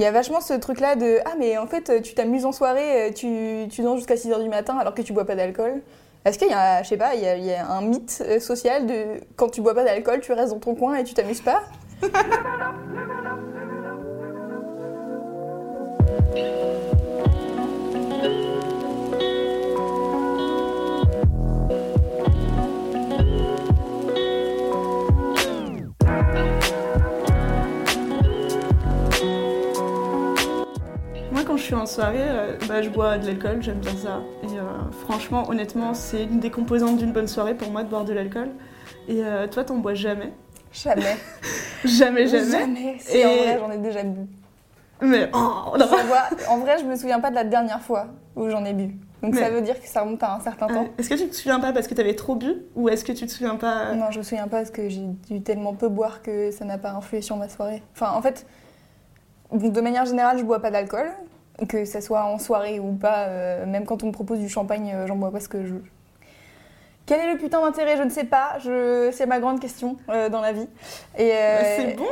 Il y a vachement ce truc-là de « Ah, mais en fait, tu t'amuses en soirée, tu, tu danses jusqu'à 6h du matin alors que tu bois pas d'alcool. » Est-ce qu'il y a, je sais pas, y, a, il y a un mythe social de quand tu bois pas d'alcool, tu restes dans ton coin et tu t'amuses pas? suis en soirée, euh, bah, je bois de l'alcool, j'aime bien ça. Et euh, franchement, honnêtement, c'est une des composantes d'une bonne soirée pour moi de boire de l'alcool. Et euh, toi, t'en bois jamais? Jamais. Jamais, jamais. Jamais. Si, Et- en vrai, j'en ai déjà bu. Mais oh. En vrai, je me souviens pas de la dernière fois où j'en ai bu. Donc Mais- ça veut dire que ça remonte à un certain temps. Est-ce que tu te souviens pas parce que t'avais trop bu ou est-ce que tu te souviens pas Non, je me souviens pas parce que j'ai dû tellement peu boire que ça n'a pas influé sur ma soirée. Enfin, en fait, de manière générale, je bois pas d'alcool. Que ça soit en soirée ou pas, euh, même quand on me propose du champagne, euh, j'en bois parce que je. Quel est le putain d'intérêt? Je ne sais pas. Je... C'est ma grande question euh, dans la vie. Et, Bah, C'est bon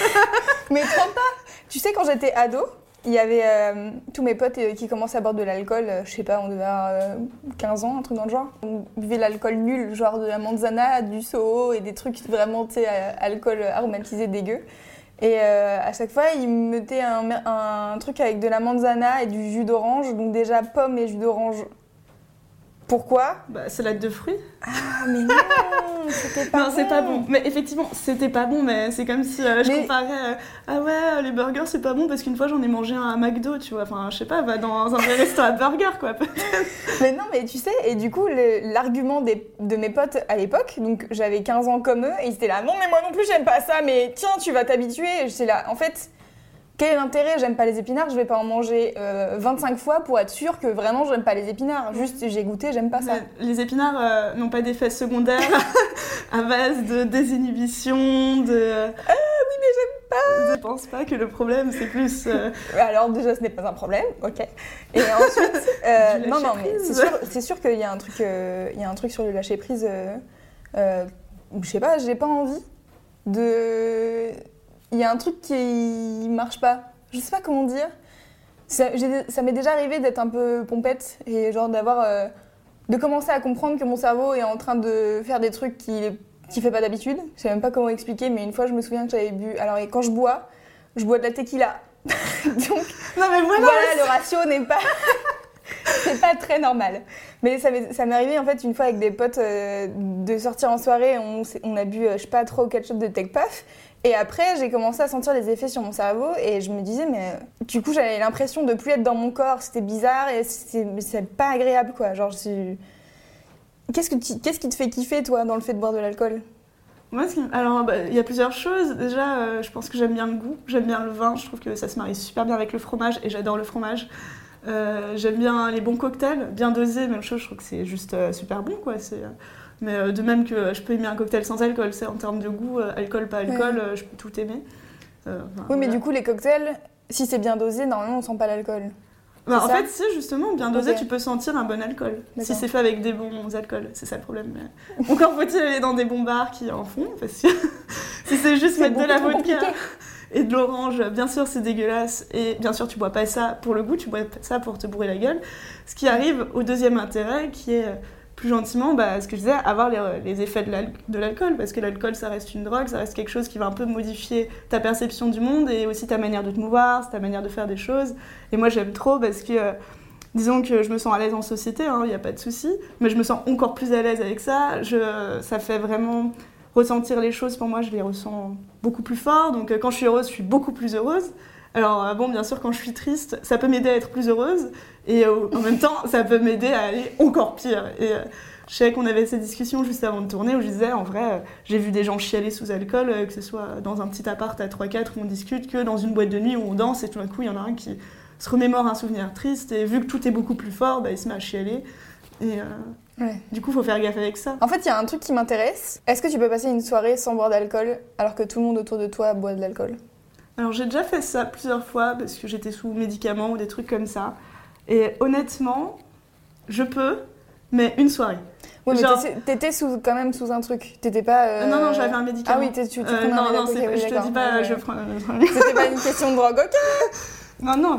Mais trop pas Tu sais, quand j'étais ado, il y avait tous mes potes qui commençaient à boire de l'alcool. je sais pas, on devait avoir euh, 15 ans, un truc dans le genre. On buvait l'alcool nul, genre de la manzana, du soho et des trucs vraiment, tu sais, alcool aromatisé dégueu. Et euh, à chaque fois, ils me mettaient un, un truc avec de la manzana et du jus d'orange. Donc déjà, pomme et jus d'orange. Pourquoi Bah, salade de fruits Ah, mais non C'était pas Non, c'est pas bon. Mais effectivement, c'était pas bon, mais c'est comme si euh, je Mais- comparais. euh, ah ouais, euh, les burgers, c'est pas bon parce qu'une fois j'en ai mangé un à McDo, tu vois. Enfin, je sais pas, va dans un vrai resto à burger, quoi. Mais non, mais tu sais, et du coup, l'argument des- de mes potes à l'époque, donc j'avais 15 ans comme eux, et ils étaient là, non, mais moi non plus, j'aime pas ça, mais tiens, tu vas t'habituer. Et J'étais là, en fait, quel est l'intérêt J'aime pas les épinards, je vais pas en manger euh, 25 fois pour être sûre que vraiment j'aime pas les épinards. Juste, j'ai goûté, j'aime pas ça. Les épinards euh, n'ont pas d'effet secondaire à base de désinhibition, de. Ah oui, mais j'aime pas Je pense pas que le problème, c'est plus. euh, Alors, déjà, ce n'est pas un problème, ok. Et ensuite, euh, non, non, mais c'est sûr, sûr qu'il y a un truc, euh, il y a un truc sur le lâcher prise. Euh, euh, je sais pas, j'ai pas envie de. Il y a un truc qui marche pas. Je sais pas comment dire. Ça, m'est déjà arrivé d'être un peu pompette et genre d'avoir, euh, de commencer à comprendre que mon cerveau est en train de faire des trucs qu'il qui fait pas d'habitude. Je sais même pas comment expliquer, mais une fois, je me souviens que j'avais bu. Alors, et quand je bois, je bois de la tequila. Donc, Non, mais voilà, mais le ratio n'est pas. c'est pas très normal. Mais ça m'est arrivé en fait une fois avec des potes euh, de sortir en soirée. On, a bu, euh, je sais pas, trop ketchup de Tech Puff. Et après, j'ai commencé à sentir les effets sur mon cerveau et je me disais, mais euh, du coup, j'avais l'impression de plus être dans mon corps. C'était bizarre et c'est pas agréable quoi. Genre, Qu'est-ce qui te fait kiffer toi dans le fait de boire de l'alcool? Moi, alors, bah, il y a plusieurs choses. Déjà, euh, je pense que j'aime bien le goût, j'aime bien le vin, je trouve que ça se marie super bien avec le fromage et j'adore le fromage. Euh, j'aime bien les bons cocktails, bien dosés, même chose, je trouve que c'est juste super bon, quoi. Mais euh, de même que euh, je peux aimer un cocktail sans alcool, c'est en termes de goût, euh, alcool, pas alcool, je peux tout aimer. Enfin, Oui, mais voilà. du coup, les cocktails, si c'est bien dosé, normalement, on sent pas l'alcool. Bah, en fait, si, justement, bien dosé, tu peux sentir un bon alcool. Si c'est fait avec des bons alcools, c'est ça le problème. Mais... Encore faut-il aller dans des bons bars qui en font, parce que si c'est juste mettre de la vodka compliqué. et de l'orange, bien sûr c'est dégueulasse, et bien sûr tu bois pas ça pour le goût, tu bois ça pour te bourrer la gueule. Ce qui arrive au deuxième intérêt, qui est plus gentiment, bah, ce que je disais, avoir les, les effets de l'al- de l'alcool, parce que l'alcool ça reste une drogue, ça reste quelque chose qui va un peu modifier ta perception du monde et aussi ta manière de te mouvoir, ta manière de faire des choses. Et moi j'aime trop parce que, euh, disons que je me sens à l'aise en société, il n'y a pas de souci, mais je me sens encore plus à l'aise avec ça. Je, ça fait vraiment ressentir les choses, pour moi je les ressens beaucoup plus fort. Donc euh, quand je suis heureuse, je suis beaucoup plus heureuse. Alors euh, bon, bien sûr, quand je suis triste, ça peut m'aider à être plus heureuse, et euh, en même temps, ça peut m'aider à aller encore pire. Et euh, je sais qu'on avait cette discussion juste avant de tourner où je disais, en vrai, j'ai vu des gens chialer sous alcool, que ce soit dans un petit appart à 3-4 où on discute, que dans une boîte de nuit où on danse et tout d'un coup, il y en a un qui se remémore un souvenir triste et vu que tout est beaucoup plus fort, bah, il se met à chialer. Et euh, Ouais. du coup, faut faire gaffe avec ça. En fait, il y a un truc qui m'intéresse. Est-ce que tu peux passer une soirée sans boire d'alcool alors que tout le monde autour de toi boit de l'alcool? Alors j'ai déjà fait ça plusieurs fois parce que j'étais sous médicaments ou des trucs comme ça. Et honnêtement, je peux, mais une soirée. Ouais, mais Genre- t'étais- sous, quand même sous un truc. T'étais pas. euh, Euh, non, non, j'avais un médicament. Ah oui, t'es- tu, tu Euh, prenais un non, non, médoc, c'est- ok, oui, je te dis pas, Ouais, je prends. C'était pas une question de drogue, ok non, non, non,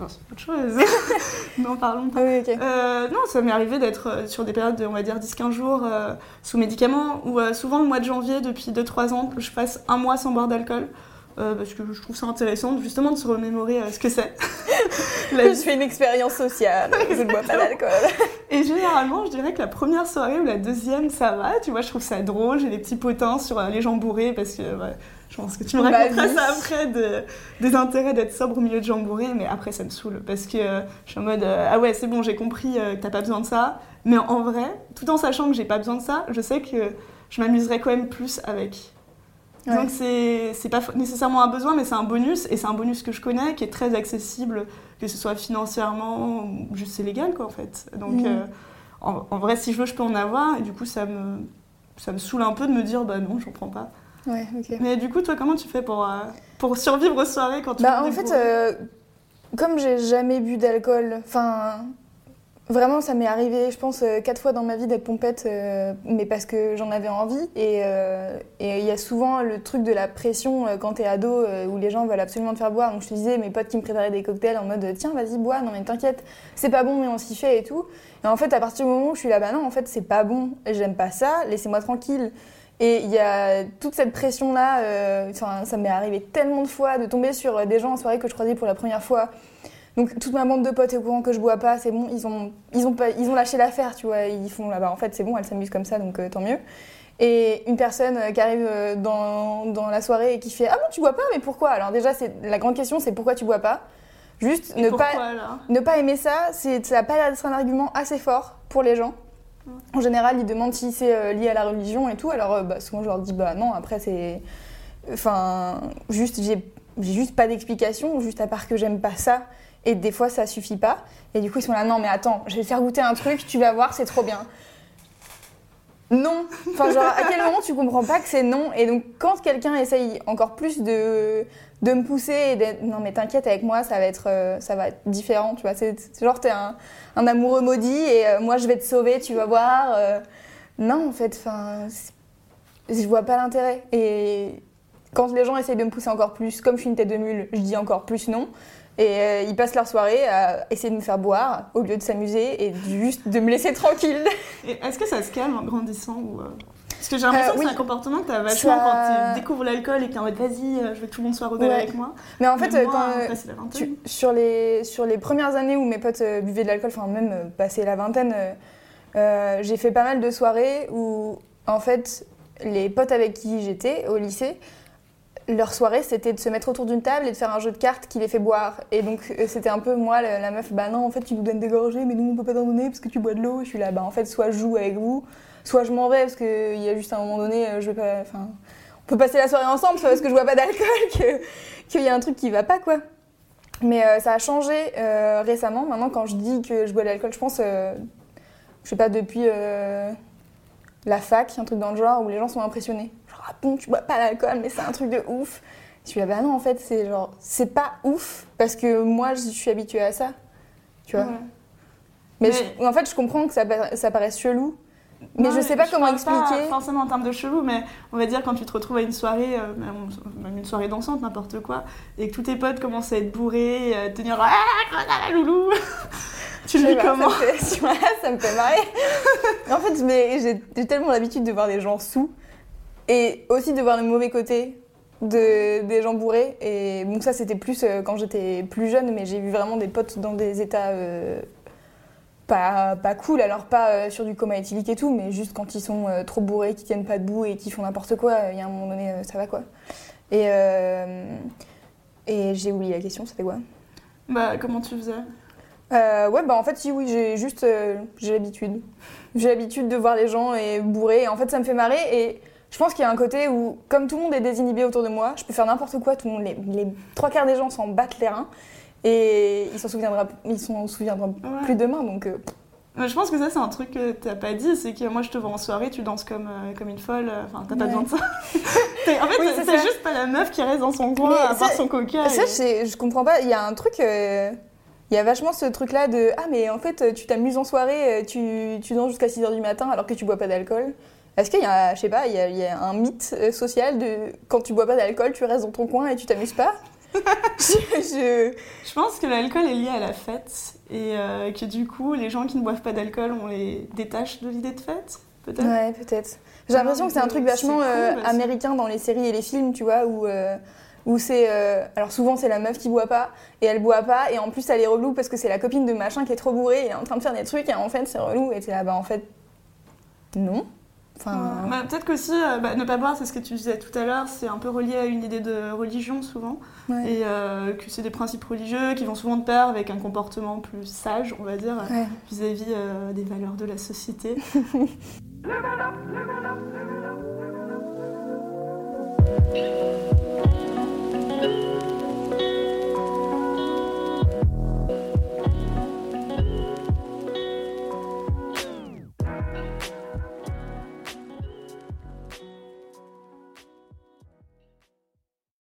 non, c'est autre chose. N'en parlons pas. Ah oui, ok. Euh, non, ça m'est arrivé d'être euh, sur des périodes de, on va dire, 10-15 jours euh, sous médicaments, ou euh, souvent le mois de janvier, depuis 2-3 ans, je passe un mois sans boire d'alcool. Euh, parce que je trouve ça intéressant justement de se remémorer euh, ce que c'est. Je fais une expérience sociale, je ne bois pas d'alcool. Et généralement, je dirais que la première soirée ou la deuxième, ça va. Tu vois, je trouve ça drôle. J'ai des petits potins sur euh, les gens bourrés parce que je pense que tu me Ma raconteras ça après de, des intérêts d'être sobre au milieu de gens bourrés. Mais après, ça me saoule parce que je suis en mode ah ouais, c'est bon, j'ai compris que t'as pas besoin de ça. Mais en vrai, tout en sachant que j'ai pas besoin de ça, je sais que je m'amuserais quand même plus avec. Ouais. Donc c'est pas nécessairement un besoin, mais c'est un bonus, et c'est un bonus que je connais, qui est très accessible, que ce soit financièrement, juste c'est légal quoi en fait. Donc Mhm. euh, en, en vrai, si je veux, je peux en avoir, et du coup ça me, ça me saoule un peu de me dire bah non, j'en prends pas. Ouais. Mais du coup, toi, comment tu fais pour, euh, pour survivre aux soirées quand tu Bah, en fait, euh, comme j'ai jamais bu d'alcool, enfin, vraiment, ça m'est arrivé, je pense, euh, quatre fois dans ma vie d'être pompette, euh, mais parce que j'en avais envie. Et euh, et il y a souvent le truc de la pression quand t'es ado, où les gens veulent absolument te faire boire. Donc je te disais, mes potes qui me préparaient des cocktails en mode, tiens, vas-y, bois, non mais t'inquiète, c'est pas bon, mais on s'y fait et tout. Et en fait, à partir du moment où je suis là, bah non, en fait, c'est pas bon, j'aime pas ça, laissez-moi tranquille. Et il y a toute cette pression-là, ça m'est arrivé tellement de fois de tomber sur des gens en soirée que je croisais pour la première fois. Donc toute ma bande de potes est au courant que je bois pas, c'est bon, ils ont, ils ont, pas, ils ont lâché l'affaire, tu vois, ils font là-bas, en fait c'est bon, elle s'amuse comme ça, donc euh, tant mieux. Et une personne euh, qui arrive euh, dans, dans la soirée et qui fait Ah bon, tu bois pas, mais pourquoi? Alors déjà, c'est la grande question, c'est pourquoi tu bois pas? Juste Et ne pourquoi, pas, ne pas aimer ça, c'est, ça n'a pas l'air d'être un argument assez fort pour les gens. En général, ils demandent si c'est euh, lié à la religion et tout. Alors, euh, bah, souvent, je leur dis bah non. Après, c'est, enfin, juste j'ai, j'ai juste pas d'explication, juste à part que j'aime pas ça. Et des fois, ça suffit pas. Et du coup, ils sont là non, mais attends, je vais te faire goûter un truc, tu vas voir, c'est trop bien. Non. Enfin, genre, à quel moment tu comprends pas que c'est non? Et donc, quand quelqu'un essaye encore plus de, de me pousser et d'être non, mais t'inquiète, avec moi, ça va être, euh, ça va être différent, tu vois. C'est genre, t'es un, amoureux maudit et euh, moi, je vais te sauver, tu vas voir. euh. Non, en fait, enfin, je vois pas l'intérêt. Et quand les gens essayent de me pousser encore plus, comme je suis une tête de mule, je dis encore plus non. Et euh, ils passent leur soirée à essayer de me faire boire au lieu de s'amuser et juste de me laisser tranquille. Est-ce que ça se calme en grandissant ou, euh, Parce que j'ai l'impression Euh, que oui. c'est un comportement que t'as vachement Ça- quand tu découvres l'alcool et que t'es en mode vas-y, euh, je veux que tout le monde soit rebelle Ouais. avec moi. Mais en fait, Mais euh, moi, quand, après, c'est la vingtaine. Tu- sur, les, sur les premières années où mes potes euh, buvaient de l'alcool, enfin même euh, passé la vingtaine, euh, euh, j'ai fait pas mal de soirées où en fait les potes avec qui j'étais au lycée, leur soirée c'était de se mettre autour d'une table et de faire un jeu de cartes qui les fait boire. Et donc euh, c'était un peu moi la, meuf, bah non en fait tu nous donnes des gorgées mais nous on peut pas t'en donner parce que tu bois de l'eau. Je suis là, bah en fait soit je joue avec vous, soit je m'en vais parce qu'il y a juste un moment donné, euh, je vais pas... Enfin, on peut passer la soirée ensemble, c'est parce que je bois pas d'alcool que- qu'il y a un truc qui va pas quoi. Mais euh, ça a changé récemment. Maintenant, quand je dis que je bois de l'alcool, je pense, je sais pas, depuis la fac, un truc dans le genre, où les gens sont impressionnés. Ah bon, tu bois pas d'alcool, mais c'est un truc de ouf. Je suis là, bah non, en fait, c'est genre, c'est pas ouf, parce que moi, je suis habituée à ça. Tu vois Ouais. Mais, Mais- je- en fait, je comprends que ça, ça paraisse chelou, mais Non, je sais pas comment parle pas expliquer. forcément en termes de chelou, mais on va dire quand tu te retrouves à une soirée, euh, même une soirée dansante, n'importe quoi, et que tous tes potes commencent à être bourrés, à te tenir Ah, la loulou Tu le vis comment ça me fait, ça me fait marrer. en fait, j'ai tellement l'habitude de voir des gens sous et aussi de voir le mauvais côté de, des gens bourrés. Et bon, ça, c'était plus euh, quand j'étais plus jeune, mais j'ai vu vraiment des potes dans des états euh, pas, pas cool. Alors, pas euh, sur du coma éthylique et tout, mais juste quand ils sont trop bourrés, qui tiennent pas debout et qui font n'importe quoi, il y a un moment donné, ça va quoi. Et, et j'ai oublié la question, c'était quoi? Bah, comment tu faisais? Euh, ouais, bah en fait, si, oui, j'ai juste. euh, j'ai l'habitude. J'ai l'habitude de voir les gens et bourrés. Et en fait, ça me fait marrer. Et je pense qu'il y a un côté où, comme tout le monde est désinhibé autour de moi, je peux faire n'importe quoi. Tout le monde, les, les trois quarts des gens s'en battent les reins. Et ils s'en souviendront, ils s'en souviendront Ouais. plus demain. Donc, euh, Je pense que ça, c'est un truc que t'as pas dit, c'est que moi, je te vois en soirée, tu danses comme, euh, comme une folle, euh, enfin, t'as pas Ouais. besoin de ça. En fait, Oui, c'est juste pas la meuf qui reste dans son coin à ça- son coca. ça, et- je, comprends pas. Il y a un truc. euh, Il y a vachement ce truc-là de Ah, mais en fait, tu t'amuses en soirée, tu, tu danses jusqu'à 6h du matin alors que tu bois pas d'alcool. Est-ce qu'il y a, je sais pas, il y a, il y a un mythe euh, social de quand tu bois pas d'alcool, tu restes dans ton coin et tu t'amuses pas je, je- Je pense que l'alcool est lié à la fête et euh, que du coup, les gens qui ne boivent pas d'alcool, on les détache de l'idée de fête, peut-être? Ouais, peut-être. J'ai l'impression que c'est un truc vachement cool, euh, américain dans les séries et les films, tu vois, où, euh, où c'est. euh, alors souvent, c'est la meuf qui boit pas et elle boit pas, et en plus, elle est relou parce que c'est la copine de machin qui est trop bourrée et est en train de faire des trucs, et en fait, c'est relou, et t'es là, bah en fait. Non. Enfin. Ouais. Bah, Peut-être qu'aussi, euh, bah, ne pas boire, c'est ce que tu disais tout à l'heure, c'est un peu relié à une idée de religion souvent, Ouais. et euh, que c'est des principes religieux qui vont souvent de pair avec un comportement plus sage, on va dire, Ouais. vis-à-vis euh, des valeurs de la société.